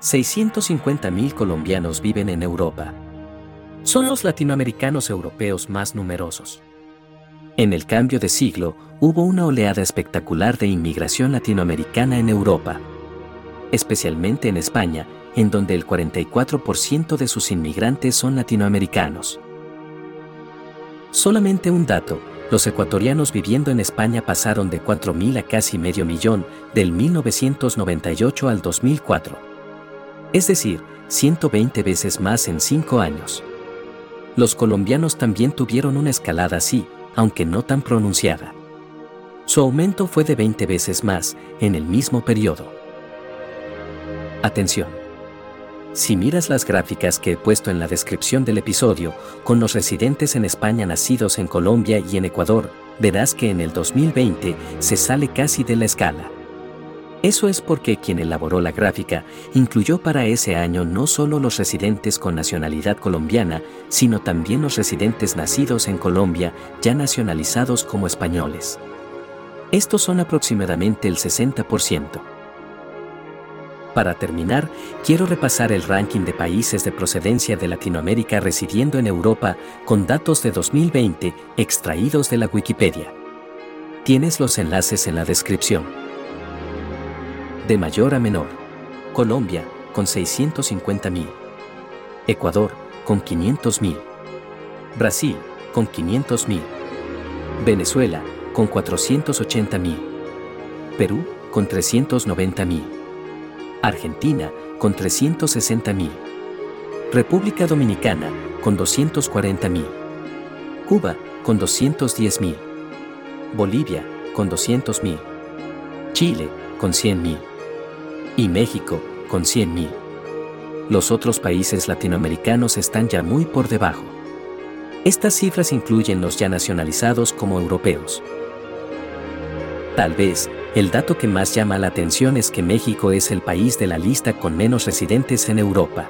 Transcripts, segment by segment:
650.000 colombianos viven en Europa. Son los latinoamericanos europeos más numerosos. En el cambio de siglo, hubo una oleada espectacular de inmigración latinoamericana en Europa, especialmente en España, en donde el 44% de sus inmigrantes son latinoamericanos. Solamente un dato, los ecuatorianos viviendo en España pasaron de 4.000 a casi medio millón del 1998 al 2004. Es decir, 120 veces más en 5 años. Los colombianos también tuvieron una escalada así, aunque no tan pronunciada. Su aumento fue de 20 veces más en el mismo periodo. Atención. Si miras las gráficas que he puesto en la descripción del episodio, con los residentes en España nacidos en Colombia y en Ecuador, verás que en el 2020 se sale casi de la escala. Eso es porque quien elaboró la gráfica incluyó para ese año no solo los residentes con nacionalidad colombiana, sino también los residentes nacidos en Colombia ya nacionalizados como españoles. Estos son aproximadamente el 60%. Para terminar, quiero repasar el ranking de países de procedencia de Latinoamérica residiendo en Europa con datos de 2020 extraídos de la Wikipedia. Tienes los enlaces en la descripción. De mayor a menor. Colombia, con 650.000. Ecuador, con 500.000. Brasil, con 500.000. Venezuela, con 480.000. Perú, con 390.000. Argentina con 360.000. República Dominicana con 240.000. Cuba con 210.000. Bolivia con 200.000. Chile con 100.000. Y México con 100.000. Los otros países latinoamericanos están ya muy por debajo. Estas cifras incluyen los ya nacionalizados como europeos. Tal vez, el dato que más llama la atención es que México es el país de la lista con menos residentes en Europa.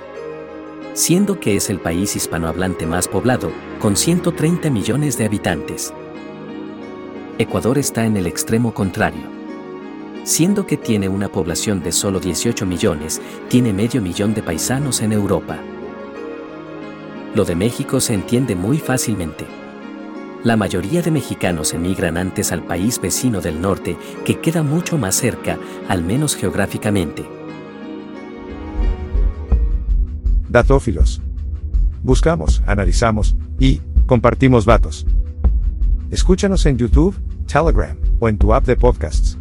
Siendo que es el país hispanohablante más poblado, con 130 millones de habitantes. Ecuador está en el extremo contrario. Siendo que tiene una población de solo 18 millones, tiene medio millón de paisanos en Europa. Lo de México se entiende muy fácilmente. La mayoría de mexicanos emigran antes al país vecino del norte, que queda mucho más cerca, al menos geográficamente. Datófilos. Buscamos, analizamos y compartimos datos. Escúchanos en YouTube, Telegram o en tu app de podcasts.